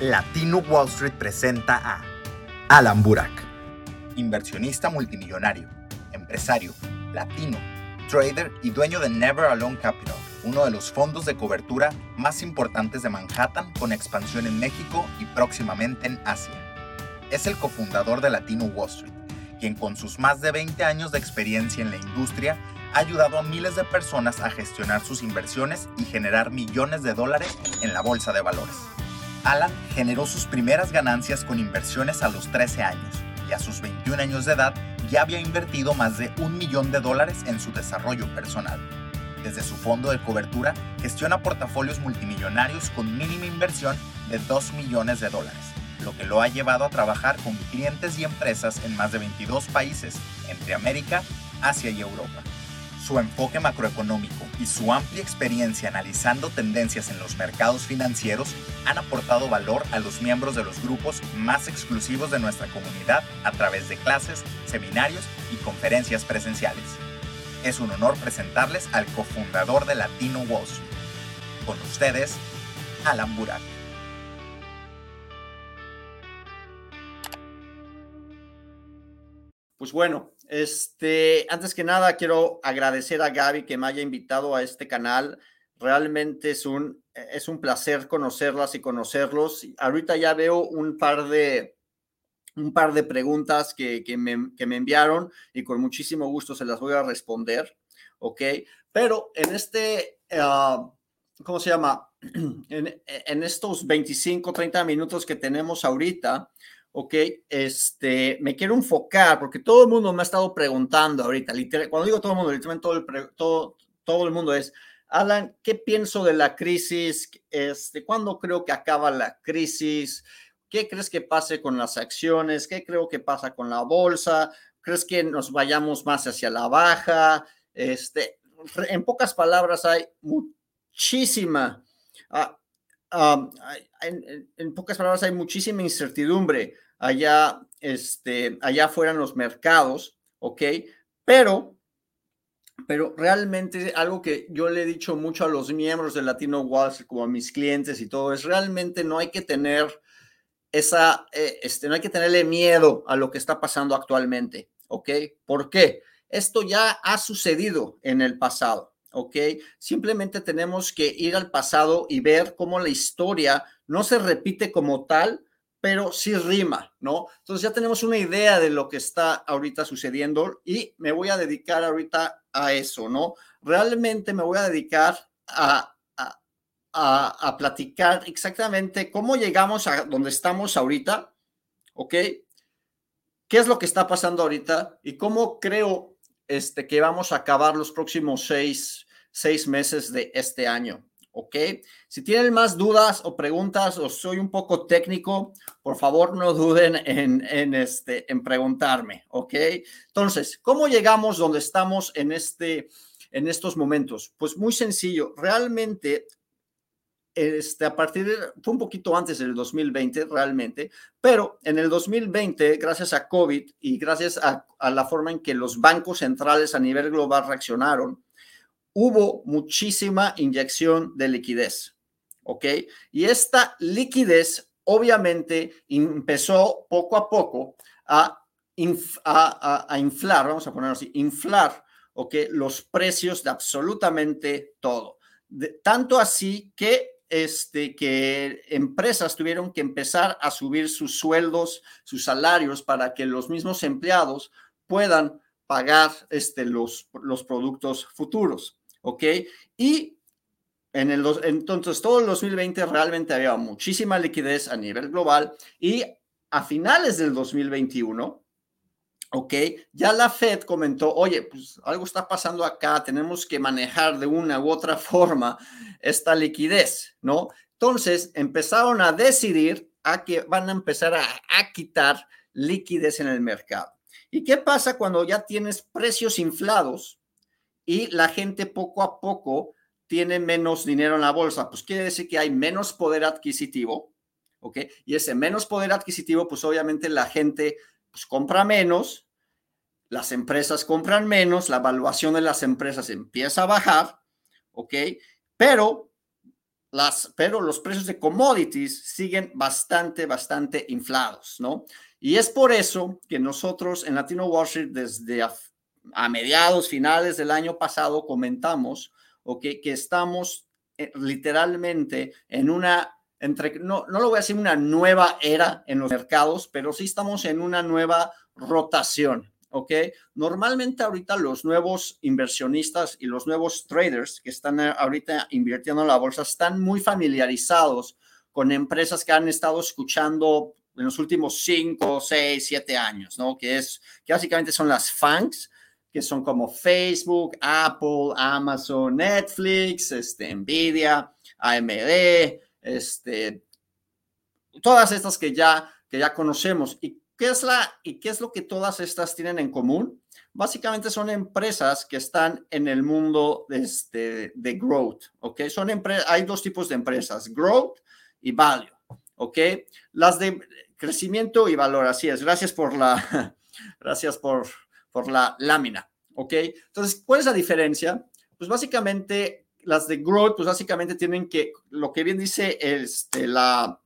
Latino Wall Street presenta a Alan Burak, inversionista multimillonario, empresario, latino, trader y dueño de Never Alone Capital, uno de los fondos de cobertura más importantes de Manhattan con expansión en México y próximamente en Asia. Es el cofundador de Latino Wall Street, quien con sus más de 20 años de experiencia en la industria ha ayudado a miles de personas a gestionar sus inversiones y generar millones de dólares en la bolsa de valores. Alan generó sus primeras ganancias con inversiones a los 13 años y a sus 21 años de edad ya había invertido más de un millón de dólares en su desarrollo personal. Desde su fondo de cobertura, gestiona portafolios multimillonarios con mínima inversión de 2 millones de dólares, lo que lo ha llevado a trabajar con clientes y empresas en más de 22 países, entre América, Asia y Europa. Su enfoque macroeconómico y su amplia experiencia analizando tendencias en los mercados financieros han aportado valor a los miembros de los grupos más exclusivos de nuestra comunidad a través de clases, seminarios y conferencias presenciales. Es un honor presentarles al cofundador de Latino Wall. Con ustedes, Alan Burak. Pues bueno, este, antes que nada quiero agradecer a Gaby que me haya invitado a este canal. Realmente es un, es un placer conocerlas y conocerlos. Ahorita ya veo un par de, un par de preguntas que, que, me, que me enviaron y con muchísimo gusto se las voy a responder, ¿ok? Pero en este, uh, ¿cómo se llama? En, en, estos 25, 30 minutos que tenemos ahorita, ok, este, me quiero enfocar porque todo el mundo me ha estado preguntando ahorita, literal, cuando digo todo el mundo, literalmente todo el, todo, todo el mundo es, Alan, ¿qué pienso de la crisis? Este, ¿Cuándo creo que acaba la crisis? ¿Qué crees que pase con las acciones? ¿Qué creo que pasa con la bolsa? ¿Crees que nos vayamos más hacia la baja? Este, en pocas palabras, hay muchísima, uh, um, en, en, pocas palabras, hay muchísima incertidumbre allá, este, allá afuera en los mercados, ¿ok? Pero, pero realmente algo que yo le he dicho mucho a los miembros de Latino Wall como a mis clientes y todo, es realmente no hay que tener esa, eh, este, no hay que tenerle miedo a lo que está pasando actualmente, ¿ok? ¿Por qué? Esto ya ha sucedido en el pasado, ¿ok? Simplemente tenemos que ir al pasado y ver cómo la historia no se repite como tal, pero sí rima, ¿no? Entonces ya tenemos una idea de lo que está ahorita sucediendo y me voy a dedicar ahorita a eso, ¿no? Realmente me voy a dedicar a, a, a, platicar exactamente cómo llegamos a donde estamos ahorita, ¿ok? ¿Qué es lo que está pasando ahorita y cómo creo este, que vamos a acabar los próximos seis, seis meses de este año? ¿Ok? Si tienen más dudas o preguntas o soy un poco técnico, por favor no duden en, en, este, en preguntarme, ¿ok? Entonces, ¿cómo llegamos donde estamos en, este, en estos momentos? Pues muy sencillo, realmente este, a partir de, fue un poquito antes del 2020 realmente, pero en el 2020, gracias a COVID y gracias a, a la forma en que los bancos centrales a nivel global reaccionaron, hubo muchísima inyección de liquidez, ¿ok? Y esta liquidez obviamente empezó poco a poco a, inf a, a, a inflar, vamos a ponerlo así, inflar, ¿ok? Los precios de absolutamente todo. Tanto así que este, que empresas tuvieron que empezar a subir sus sueldos, sus salarios para que los mismos empleados puedan pagar este, los, los productos futuros. ¿Ok? Y en el, entonces todo el 2020 realmente había muchísima liquidez a nivel global y a finales del 2021, ¿ok? Ya la Fed comentó, oye, pues algo está pasando acá, tenemos que manejar de una u otra forma esta liquidez, ¿no? Entonces empezaron a decidir a que van a empezar a, a quitar liquidez en el mercado. ¿Y qué pasa cuando ya tienes precios inflados? Y la gente poco a poco tiene menos dinero en la bolsa, pues quiere decir que hay menos poder adquisitivo, ¿ok? Y ese menos poder adquisitivo, pues obviamente la gente pues, compra menos, las empresas compran menos, la evaluación de las empresas empieza a bajar, ¿ok? Pero las, pero los precios de commodities siguen bastante, bastante inflados, ¿no? Y es por eso que nosotros en Latino Wall Street desde a, mediados, finales del año pasado comentamos, ¿ok? Que estamos eh, literalmente en una, entre, no, no lo voy a decir una nueva era en los mercados, pero sí estamos en una nueva rotación, ¿ok? Normalmente ahorita los nuevos inversionistas y los nuevos traders que están eh, ahorita invirtiendo en la bolsa están muy familiarizados con empresas que han estado escuchando en los últimos 5, 6, 7 años, ¿no? Que es, básicamente son las FANGs, que son como Facebook, Apple, Amazon, Netflix, este, Nvidia, AMD, este, todas estas que ya, que ya conocemos. ¿Y qué, es la, ¿Y qué es lo que todas estas tienen en común? Básicamente son empresas que están en el mundo de, este, de growth, ¿ok? Son hay dos tipos de empresas, growth y value, ¿ok? Las de crecimiento y valor, así es. Gracias por la, gracias por, por la lámina, ¿ok? Entonces, ¿cuál es la diferencia? Pues básicamente las de growth, pues básicamente tienen que, lo que bien dice este, la,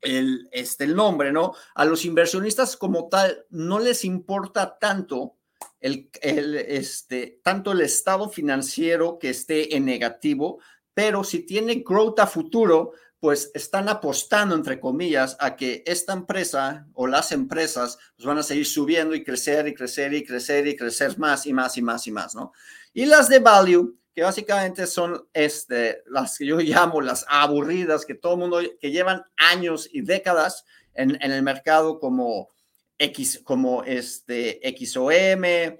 el, este, el nombre, ¿no? A los inversionistas como tal no les importa tanto el, el, este, tanto el estado financiero que esté en negativo, pero si tiene growth a futuro, pues están apostando, entre comillas, a que esta empresa o las empresas pues van a seguir subiendo y crecer y crecer y crecer y crecer más y más y más y más, ¿no? Y las de value, que básicamente son este, las que yo llamo las aburridas, que todo el mundo, que llevan años y décadas en, en el mercado como X, como este XOM,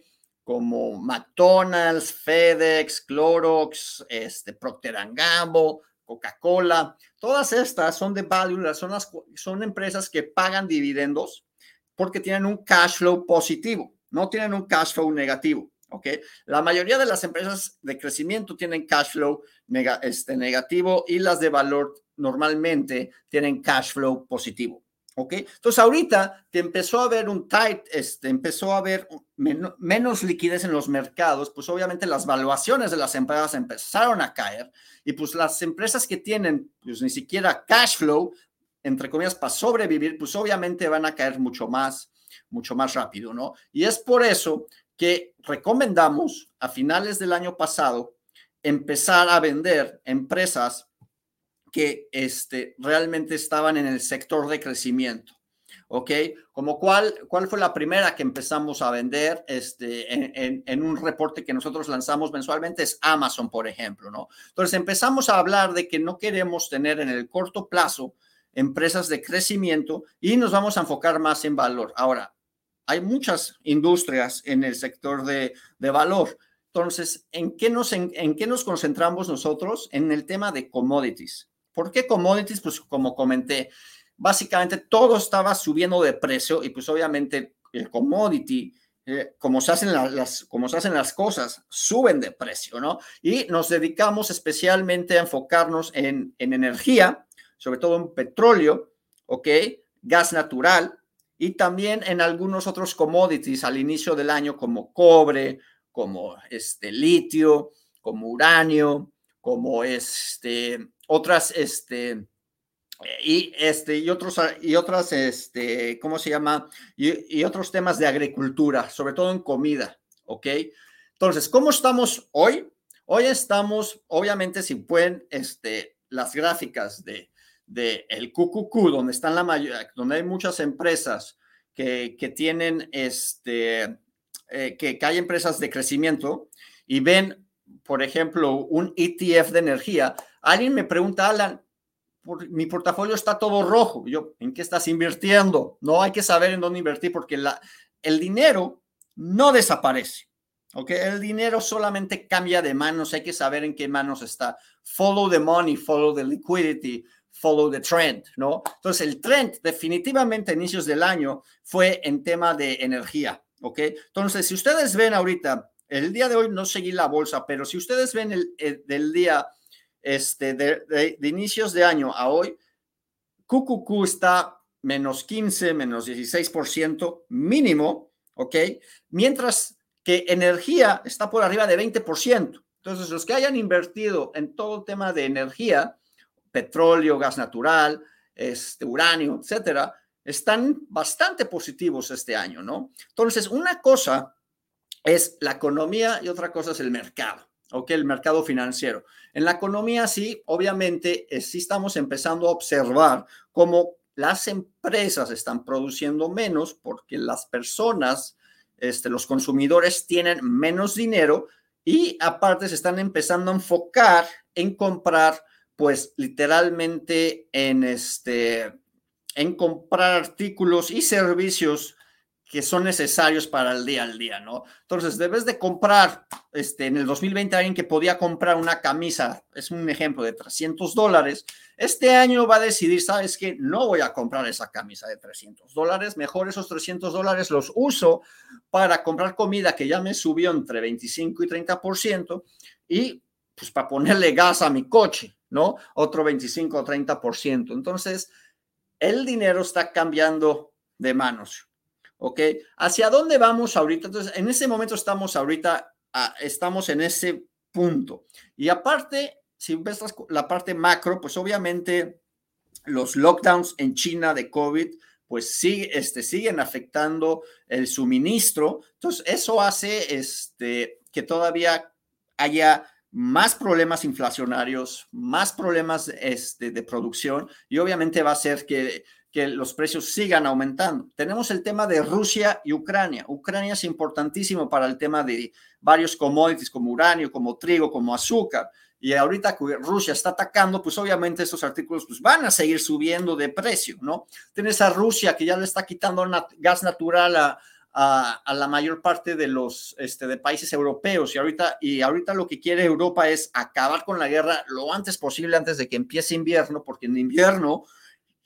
como McDonald's, FedEx, Clorox, este, Procter Gamble, Coca-Cola, todas estas son de value, son, son empresas que pagan dividendos porque tienen un cash flow positivo, no tienen un cash flow negativo. ¿ok? La mayoría de las empresas de crecimiento tienen cash flow este, negativo y las de valor normalmente tienen cash flow positivo. ¿Ok? Entonces ahorita te empezó a haber un tight, este, empezó a haber menos liquidez en los mercados, pues obviamente las valuaciones de las empresas empezaron a caer y pues las empresas que tienen pues ni siquiera cash flow, entre comillas, para sobrevivir, pues obviamente van a caer mucho más, mucho más rápido, ¿no? Y es por eso que recomendamos a finales del año pasado empezar a vender empresas que este, realmente estaban en el sector de crecimiento. ¿Ok? Como cuál, cuál fue la primera que empezamos a vender este, en, en, un reporte que nosotros lanzamos mensualmente es Amazon, por ejemplo, ¿no? Entonces empezamos a hablar de que no queremos tener en el corto plazo empresas de crecimiento y nos vamos a enfocar más en valor. Ahora, hay muchas industrias en el sector de, de valor. Entonces, ¿en qué, nos, en, ¿en qué nos concentramos nosotros? En el tema de commodities. ¿Por qué commodities? Pues como comenté, básicamente todo estaba subiendo de precio y pues obviamente el commodity, eh, como, se hacen las, como se hacen las cosas, suben de precio, ¿no? Y nos dedicamos especialmente a enfocarnos en, en energía, sobre todo en petróleo, ¿ok? Gas natural y también en algunos otros commodities al inicio del año como cobre, como este litio, como uranio, como este otras, este, y este, y otros, y otras, este, ¿cómo se llama? Y, otros temas de agricultura, sobre todo en comida, ¿ok? Entonces, ¿cómo estamos hoy? Hoy estamos, obviamente, si pueden, este, las gráficas de, de el QQQ, donde están la mayoría, donde hay muchas empresas que, que tienen, este, eh, que hay empresas de crecimiento y ven, por ejemplo, un ETF de energía, Alguien me pregunta, Alan, mi portafolio está todo rojo. Yo, ¿en qué estás invirtiendo? No hay que saber en dónde invertir porque el dinero no desaparece. ¿ok? El dinero solamente cambia de manos, hay que saber en qué manos está. Follow the money, follow the liquidity, follow the trend, ¿no? Entonces, el trend definitivamente a inicios del año fue en tema de energía, ¿ok? Entonces, si ustedes ven ahorita, el día de hoy no seguí la bolsa, pero si ustedes ven el, el del día este, de, inicios de año a hoy, QQQ está menos 15, menos 16% mínimo, ¿ok? Mientras que energía está por arriba de 20%. Entonces, los que hayan invertido en todo el tema de energía, petróleo, gas natural, este, uranio, etcétera, están bastante positivos este año, ¿no? Entonces, una cosa es la economía y otra cosa es el mercado, ¿ok? El mercado financiero. En la economía, sí, obviamente, eh, sí estamos empezando a observar cómo las empresas están produciendo menos porque las personas, este, los consumidores tienen menos dinero y aparte se están empezando a enfocar en comprar, pues literalmente en este, en comprar artículos y servicios que son necesarios para el día al día, ¿no? Entonces, debes de comprar, este, en el 2020 alguien que podía comprar una camisa, es un ejemplo de 300 dólares, este año va a decidir, ¿sabes qué? No voy a comprar esa camisa de 300 dólares, mejor esos 300 dólares los uso para comprar comida que ya me subió entre 25 y 30% y pues para ponerle gas a mi coche, ¿no? Otro 25 o 30%. Entonces, el dinero está cambiando de manos. ¿Ok? ¿Hacia dónde vamos ahorita? Entonces, en ese momento estamos ahorita, ah, estamos en ese punto. Y aparte, si ves la parte macro, pues obviamente los lockdowns en China de COVID, pues sí, este, siguen afectando el suministro. Entonces, eso hace este, que todavía haya más problemas inflacionarios, más problemas este, de producción y obviamente va a ser que que los precios sigan aumentando. Tenemos el tema de Rusia y Ucrania. Ucrania es importantísimo para el tema de varios commodities como uranio, como trigo, como azúcar. Y ahorita que Rusia está atacando, pues obviamente estos artículos pues van a seguir subiendo de precio, ¿no? Tienes a Rusia que ya le está quitando gas natural a, a, la mayor parte de los este, de países europeos y ahorita, y ahorita lo que quiere Europa es acabar con la guerra lo antes posible antes de que empiece invierno, porque en invierno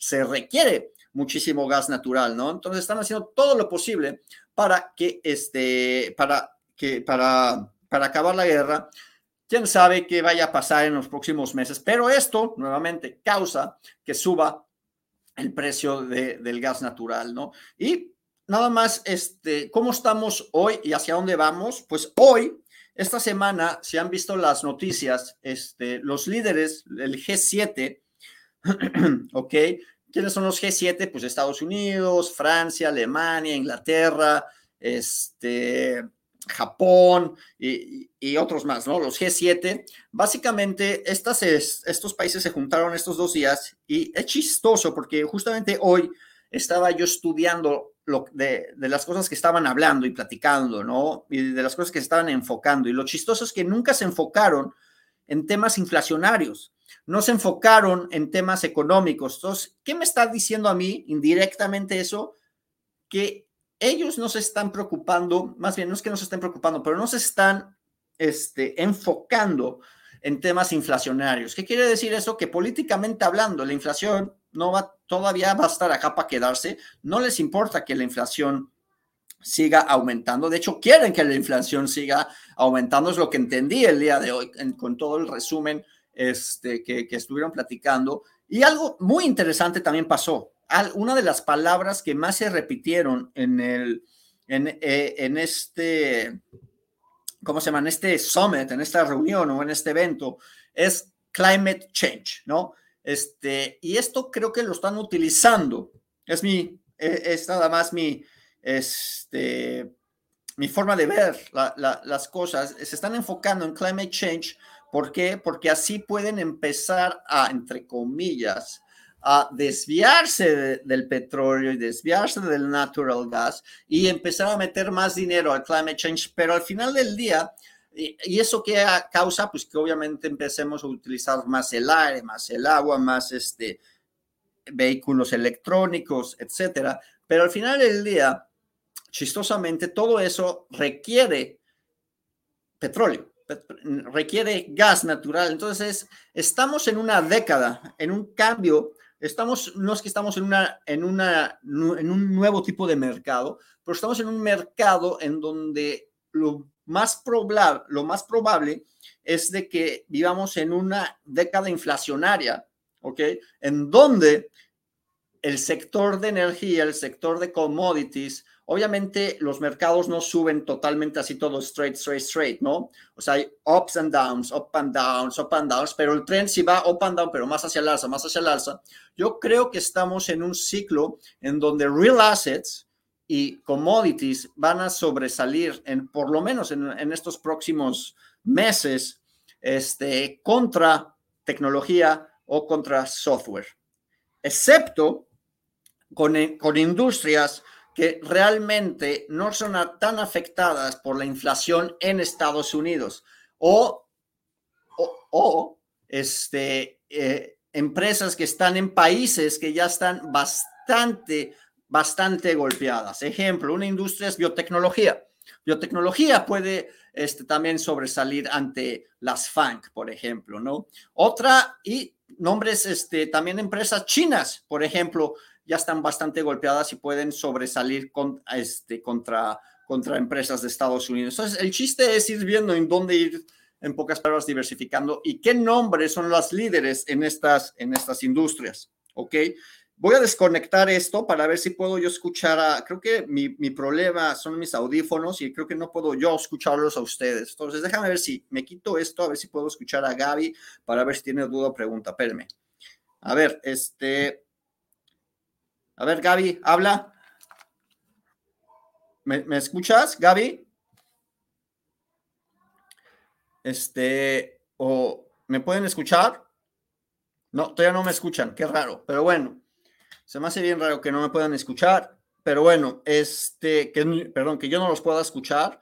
se requiere muchísimo gas natural, ¿no? Entonces están haciendo todo lo posible para que, este, para que, para, para acabar la guerra. Quién sabe qué vaya a pasar en los próximos meses, pero esto nuevamente causa que suba el precio del gas natural, ¿no? Y nada más, este, ¿cómo estamos hoy y hacia dónde vamos? Pues hoy, esta semana, se han visto las noticias, este, los líderes, el G7, ¿ok? ¿Quiénes son los G7? Pues Estados Unidos, Francia, Alemania, Inglaterra, este, Japón y, otros más, ¿no? Los G7. Básicamente, estos países se juntaron estos dos días y es chistoso porque justamente hoy estaba yo estudiando lo, de, de, las cosas que estaban hablando y platicando, ¿no? Y de las cosas que se estaban enfocando. Y lo chistoso es que nunca se enfocaron en temas inflacionarios no se enfocaron en temas económicos. Entonces, ¿qué me está diciendo a mí indirectamente eso? Que ellos no se están preocupando, más bien no es que no se estén preocupando, pero no se están este, enfocando en temas inflacionarios. ¿Qué quiere decir eso? Que políticamente hablando, la inflación no va, todavía va a estar acá para quedarse. No les importa que la inflación siga aumentando. De hecho, quieren que la inflación siga aumentando. Es lo que entendí el día de hoy con todo el resumen este, que, estuvieron platicando. Y algo muy interesante también pasó. una de las palabras que más se repitieron en, el, eh, en este, ¿cómo se llama? En este summit, en esta reunión o en este evento, es climate change, ¿no? Este, y esto creo que lo están utilizando. Es mi, e, es nada más mi, este, mi forma de ver las cosas. Se están enfocando en climate change ¿Por qué? Porque así pueden empezar a, entre comillas, a desviarse del petróleo y desviarse del natural gas y empezar a meter más dinero al climate change, pero al final del día, y, eso que causa, pues que obviamente empecemos a utilizar más el aire, más el agua, más este, vehículos electrónicos, etcétera, pero al final del día, chistosamente, todo eso requiere petróleo requiere gas natural. Entonces, estamos en una década, en un cambio. Estamos, no es que estamos en, una, en, una, en un nuevo tipo de mercado, pero estamos en un mercado en donde lo más, probable, lo más probable es de que vivamos en una década inflacionaria, ¿ok? En donde el sector de energía, el sector de commodities, obviamente los mercados no suben totalmente así todo straight, straight, straight, ¿no? O sea, hay ups and downs, up and downs, up and downs, pero el tren sí va up and down, pero más hacia el alza, más hacia el alza. Yo creo que estamos en un ciclo en donde real assets y commodities van a sobresalir, en, por lo menos en, en estos próximos meses, este, contra tecnología o contra software, excepto con, con industrias que realmente no son tan afectadas por la inflación en Estados Unidos o, o, este, eh, empresas que están en países que ya están bastante, bastante golpeadas. Ejemplo, una industria es biotecnología. Biotecnología puede este, también sobresalir ante las FANG, por ejemplo, ¿no? Otra, y nombres, este, también empresas chinas, por ejemplo, ya están bastante golpeadas y pueden sobresalir con, este, contra, contra empresas de Estados Unidos. Entonces, el chiste es ir viendo en dónde ir, en pocas palabras, diversificando y qué nombres son los líderes en estas, en estas industrias, ¿ok? Voy a desconectar esto para ver si puedo yo escuchar a, creo que mi, mi, problema son mis audífonos y creo que no puedo yo escucharlos a ustedes. Entonces, déjame ver si me quito esto, a ver si puedo escuchar a Gaby para ver si tiene duda o pregunta. Espérame. A ver, este, a ver, Gaby, habla. ¿Me, escuchas, Gaby? Este, o ¿me pueden escuchar? No, todavía no me escuchan, qué raro, pero bueno, se me hace bien raro que no me puedan escuchar, pero bueno, este, que, perdón, que yo no los pueda escuchar,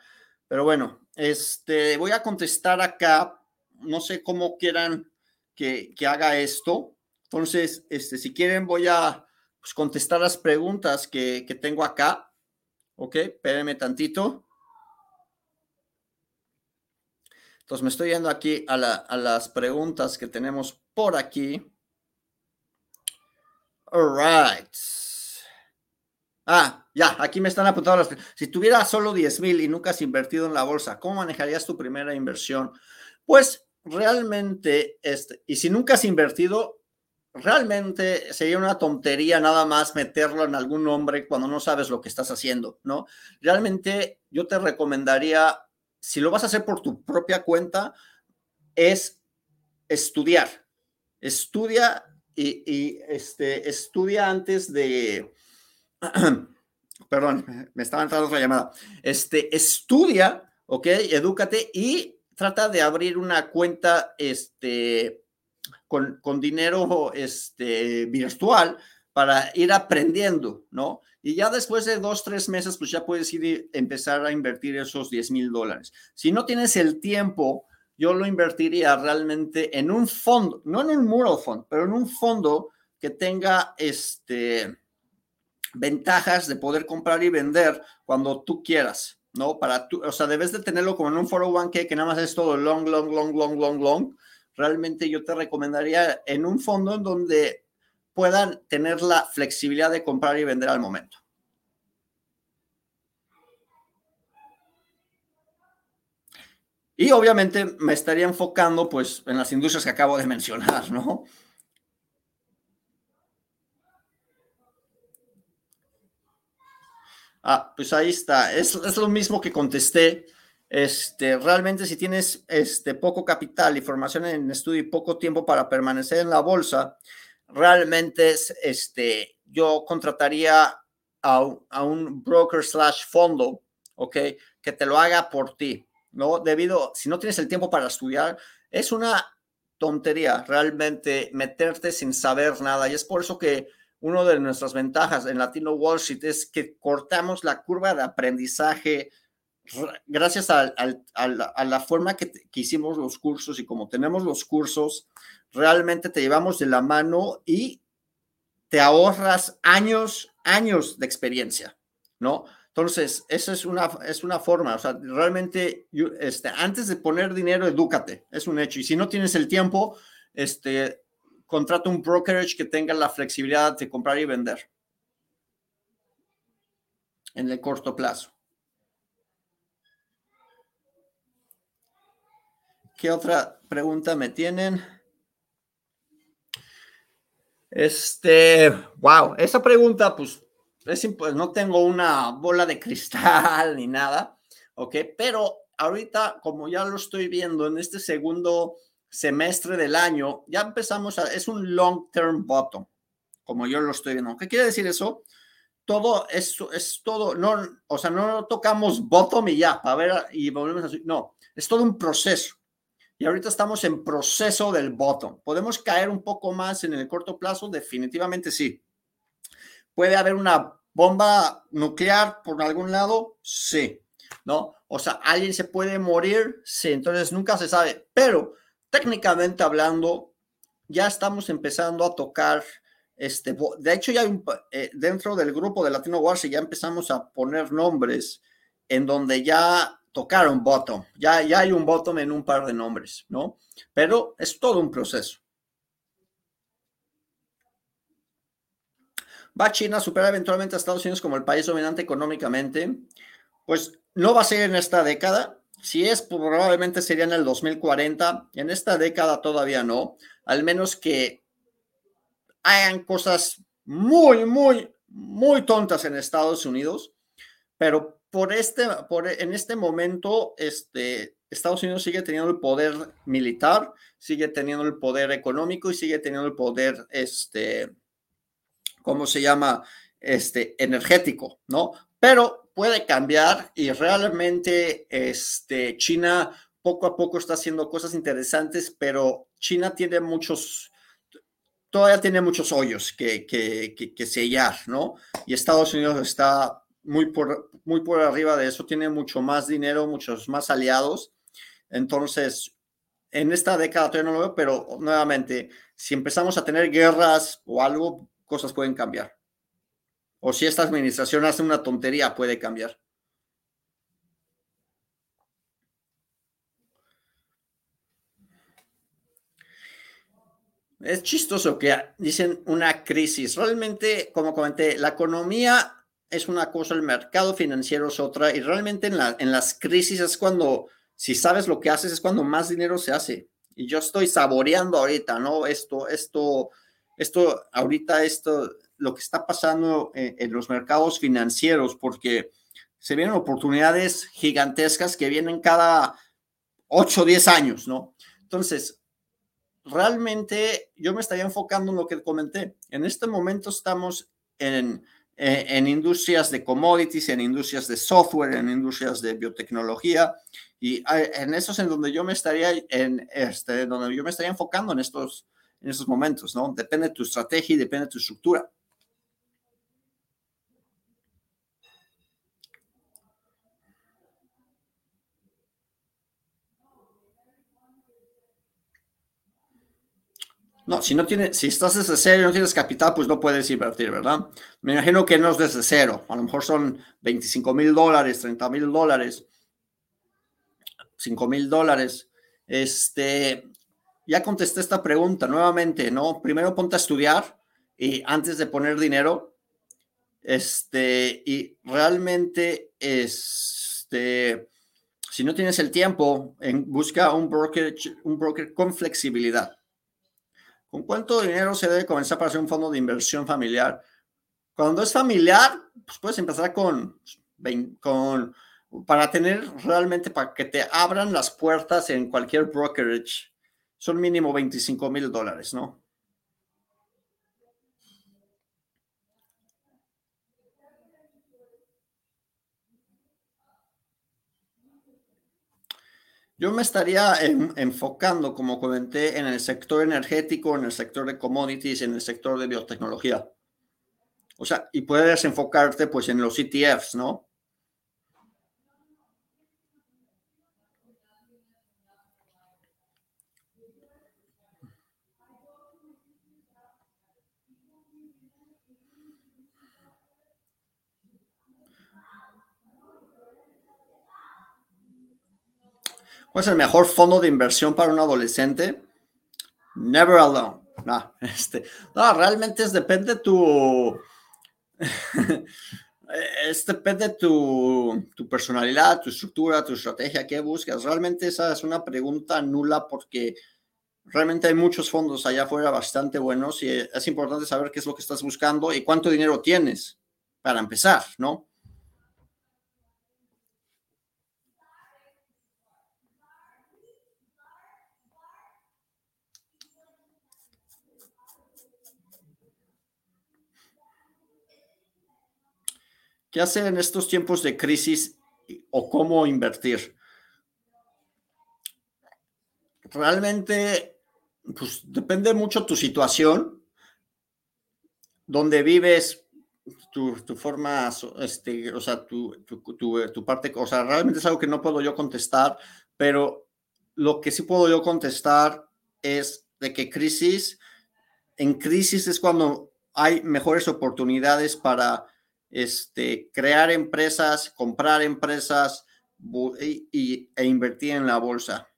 pero bueno, este, voy a contestar acá, no sé cómo quieran que, que haga esto, entonces, este, si quieren voy a pues, contestar las preguntas que, tengo acá. Ok, espérenme tantito. Entonces me estoy yendo aquí a, las preguntas que tenemos por aquí. All right. Ah, ya, aquí me están apuntando las. Si tuvieras solo 10 mil y nunca has invertido en la bolsa, ¿cómo manejarías tu primera inversión? Pues realmente, este, y si nunca has invertido, realmente sería una tontería nada más meterlo en algún nombre cuando no sabes lo que estás haciendo, ¿no? Realmente yo te recomendaría, si lo vas a hacer por tu propia cuenta, es estudiar. Estudia y, este, estudia antes de... Perdón, me estaba entrando otra llamada. Este, estudia, ¿ok? Edúcate y trata de abrir una cuenta, este, con, dinero este, virtual para ir aprendiendo, ¿no? Y ya después de dos, tres meses, pues ya puedes ir empezar a invertir esos 10 mil dólares. Si no tienes el tiempo, yo lo invertiría realmente en un fondo, no en un mural fund, pero en un fondo que tenga este, ventajas de poder comprar y vender cuando tú quieras, ¿no? Para tú, o sea, debes de tenerlo como en un 401k que nada más es todo long, long, long, long, long, long, realmente yo te recomendaría en un fondo en donde puedan tener la flexibilidad de comprar y vender al momento. Y obviamente me estaría enfocando pues en las industrias que acabo de mencionar, ¿no? Ah, pues ahí está. Es, es lo mismo que contesté este, realmente si tienes este, poco capital y formación en estudio y poco tiempo para permanecer en la bolsa, realmente este, yo contrataría a, un broker slash fondo, ¿ok? Que te lo haga por ti, ¿no? Debido, si no tienes el tiempo para estudiar, es una tontería realmente meterte sin saber nada y es por eso que una de nuestras ventajas en Latino Wall Street es que cortamos la curva de aprendizaje gracias a, la, forma que, hicimos los cursos y como tenemos los cursos, realmente te llevamos de la mano y te ahorras años, años de experiencia, ¿no? Entonces, esa es una, es una forma, o sea, realmente, este, antes de poner dinero, edúcate, es un hecho. Y si no tienes el tiempo, este, contrata un brokerage que tenga la flexibilidad de comprar y vender en el corto plazo. ¿Qué otra pregunta me tienen? Este, wow, esa pregunta, pues es, no tengo una bola de cristal ni nada, ¿ok? Pero ahorita, como ya lo estoy viendo en este segundo semestre del año, ya empezamos a, es un long term bottom, como yo lo estoy viendo. ¿Qué quiere decir eso? Todo esto es todo, no, o sea, no tocamos bottom y ya, para ver, y volvemos a no, es todo un proceso. Y ahorita estamos en proceso del bottom. ¿Podemos caer un poco más en el corto plazo? Definitivamente sí. ¿Puede haber una bomba nuclear por algún lado? Sí. ¿No? O sea, ¿alguien se puede morir? Sí. Entonces nunca se sabe. Pero técnicamente hablando, ya estamos empezando a tocar este, de hecho, ya eh, dentro del grupo de Latino Wars ya empezamos a poner nombres en donde ya tocaron bottom, ya, ya hay un bottom en un par de nombres, ¿no? Pero es todo un proceso. ¿Va China a superar eventualmente a Estados Unidos como el país dominante económicamente? Pues no va a ser en esta década. Si es, probablemente sería en el 2040. En esta década todavía no. Al menos que hagan cosas muy, muy, muy tontas en Estados Unidos. Pero por este, por, en este momento, este, Estados Unidos sigue teniendo el poder militar, sigue teniendo el poder económico y sigue teniendo el poder, este, ¿cómo se llama? Este, energético, ¿no? Pero puede cambiar y realmente este, China poco a poco está haciendo cosas interesantes, pero China tiene muchos, todavía tiene muchos hoyos que, que, que, que sellar, ¿no? Y Estados Unidos está muy por, muy por arriba de eso, tiene mucho más dinero, muchos más aliados. Entonces, en esta década todavía no lo veo, pero nuevamente, si empezamos a tener guerras o algo, cosas pueden cambiar. O si esta administración hace una tontería, puede cambiar. Es chistoso que dicen una crisis. Realmente, como comenté, la economía es una cosa, el mercado financiero es otra, y realmente en, la, en las crisis es cuando, si sabes lo que haces, es cuando más dinero se hace. Y yo estoy saboreando ahorita, ¿no? Esto, esto, esto, ahorita esto, lo que está pasando en, en los mercados financieros, porque se vienen oportunidades gigantescas que vienen cada 8 o 10 años, ¿no? Entonces, realmente yo me estaría enfocando en lo que comenté. En este momento estamos en eh, en industrias de commodities, en industrias de software, en industrias de biotecnología. Y en eso es en donde yo me estaría, en este, donde yo me estaría enfocando en estos, en estos momentos, ¿no? Depende de tu estrategia y depende de tu estructura. No, si no tienes, si estás desde cero y no tienes capital, pues no puedes invertir, ¿verdad? Me imagino que no es desde cero. A lo mejor son 25 mil dólares, 30 mil dólares, 5 mil dólares. Este, ya contesté esta pregunta nuevamente, ¿no? Primero ponte a estudiar y antes de poner dinero, este, y realmente, este, si no tienes el tiempo, busca un broker, un broker con flexibilidad ¿Con cuánto dinero se debe comenzar para hacer un fondo de inversión familiar? Cuando es familiar, pues puedes empezar con, con para tener realmente, para que te abran las puertas en cualquier brokerage, son mínimo 25 mil dólares, ¿no? Yo me estaría enfocando, como comenté, en el sector energético, en el sector de commodities, en el sector de biotecnología. O sea, y puedes enfocarte pues en los ETFs, ¿no? ¿Cuál es el mejor fondo de inversión para un adolescente? Never alone. No, este, no realmente es, depende de tu. es depende de tu, tu, personalidad, tu estructura, tu estrategia, qué buscas. Realmente esa es una pregunta nula porque realmente hay muchos fondos allá afuera bastante buenos y es importante saber qué es lo que estás buscando y cuánto dinero tienes. para empezar, ¿no? ¿Qué hacer en estos tiempos de crisis o cómo invertir? Realmente, pues depende mucho tu situación, donde vives, tu, forma, este, o sea, tu, tu, parte, o sea, realmente es algo que no puedo yo contestar, pero lo que sí puedo yo contestar es de que crisis, en crisis es cuando hay mejores oportunidades para este, crear empresas, comprar empresas y, e invertir en la bolsa.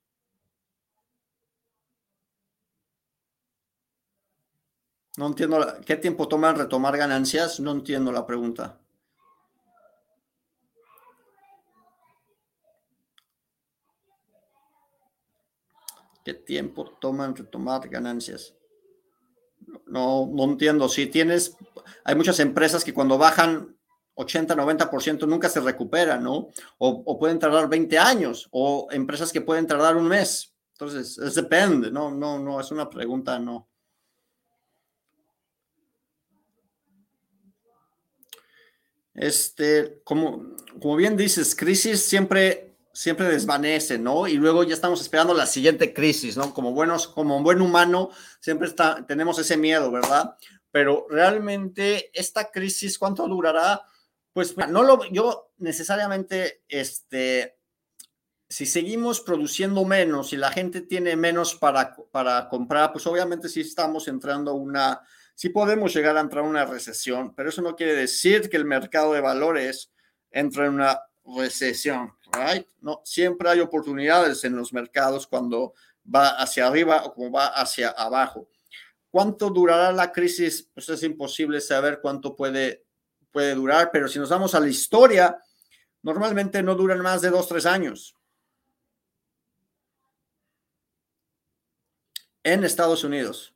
No entiendo, ¿qué tiempo toma en retomar ganancias? No entiendo la pregunta. ¿Qué tiempo toma en retomar ganancias? No, no entiendo. Si tienes, hay muchas empresas que cuando bajan 80, 90% nunca se recuperan, ¿no? O, pueden tardar 20 años, o empresas que pueden tardar un mes. Entonces, es depende, no, no, no, es una pregunta, no. Este, como, como bien dices, crisis siempre siempre desvanece, ¿no? Y luego ya estamos esperando la siguiente crisis, ¿no? Como buenos, como un buen humano, siempre está, tenemos ese miedo, ¿verdad? Pero realmente esta crisis, ¿cuánto durará? Pues no lo, yo necesariamente, este, si seguimos produciendo menos y la gente tiene menos para, para comprar, pues obviamente sí estamos entrando una, sí podemos llegar a entrar en una recesión, pero eso no quiere decir que el mercado de valores entre en una recesión, No, siempre hay oportunidades en los mercados cuando va hacia arriba o como va hacia abajo. ¿Cuánto durará la crisis? Pues es imposible saber cuánto puede, puede durar, pero si nos vamos a la historia, normalmente no duran más de dos, tres años. En Estados Unidos.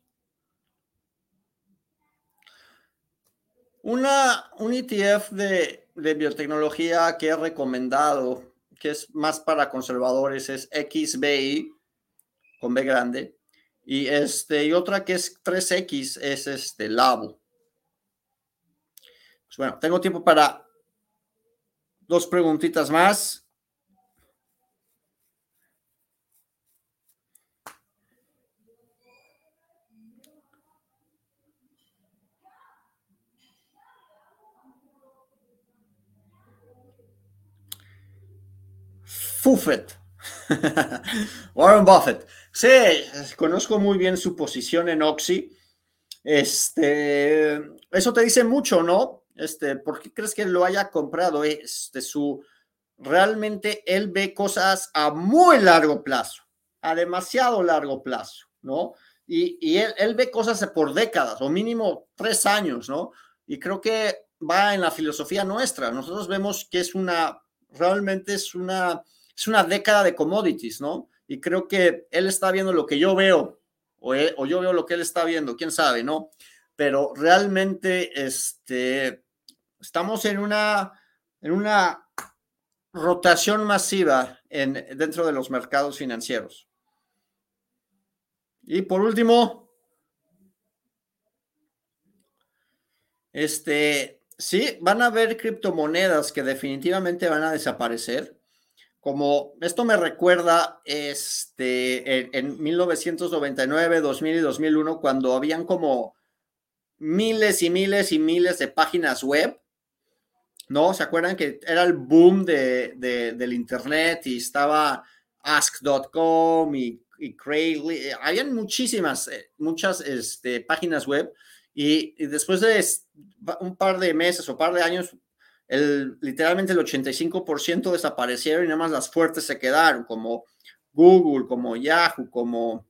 Una, un ETF de de biotecnología que he recomendado, que es más para conservadores, es XBI con B grande. Y, este, y otra que es 3X es este Labo. Pues bueno, tengo tiempo para dos preguntitas más. Buffett. Warren Buffett. Sí, conozco muy bien su posición en Oxy. Este, eso te dice mucho, ¿no? Este, ¿por qué crees que lo haya comprado? Este, su, realmente él ve cosas a muy largo plazo, a demasiado largo plazo, ¿no? Y, y él, él, ve cosas por décadas o mínimo tres años, ¿no? Y creo que va en la filosofía nuestra. Nosotros vemos que es una, realmente es una es una década de commodities, ¿no? Y creo que él está viendo lo que yo veo, o, yo veo lo que él está viendo, quién sabe, ¿no? Pero realmente este, estamos en una, en una rotación masiva en, dentro de los mercados financieros. Y por último, este, sí, van a haber criptomonedas que definitivamente van a desaparecer como esto me recuerda este, en, 1999, 2000 y 2001, cuando habían como miles y miles y miles de páginas web, ¿no? ¿Se acuerdan que era el boom de, del Internet y estaba ask.com y, y Craigslist? Habían muchísimas, eh, muchas este, páginas web y, y después de un par de meses o par de años el, literalmente el 85% desaparecieron y nada más las fuertes se quedaron, como Google, como Yahoo, como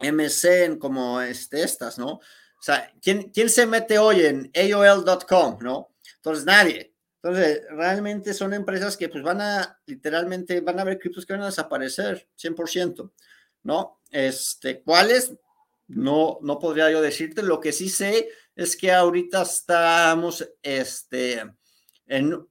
MSN, como este, estas, ¿no? O sea, ¿quién, ¿quién se mete hoy en AOL.com, no? Entonces, nadie. Entonces, realmente son empresas que pues van a, literalmente, van a haber criptos que van a desaparecer, 100%, ¿no? Este, ¿cuáles? No, no podría yo decirte. Lo que sí sé es que ahorita estamos, este, en,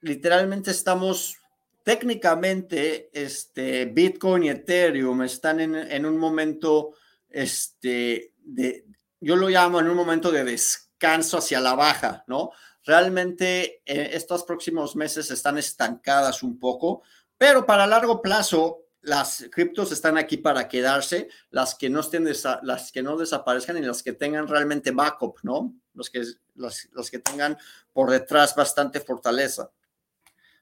literalmente estamos, técnicamente, este, Bitcoin y Ethereum están en, en un momento, este, de, yo lo llamo en un momento de descanso hacia la baja, ¿no? Realmente eh, estos próximos meses están estancadas un poco, pero para largo plazo las criptos están aquí para quedarse, las que no estén las que no desaparezcan y las que tengan realmente backup, ¿no? Los que los, que tengan por detrás bastante fortaleza.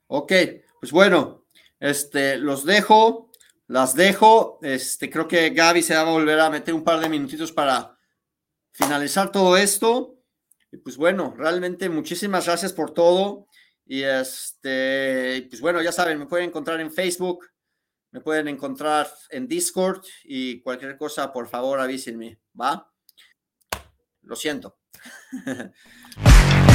Ok, pues bueno, este los dejo, las dejo. Este creo que Gaby se va a volver a meter un par de minutitos para finalizar todo esto. Y pues bueno, realmente muchísimas gracias por todo. Y este, pues bueno, ya saben, me pueden encontrar en Facebook, me pueden encontrar en Discord y cualquier cosa, por favor, avísenme, ¿va? Lo siento.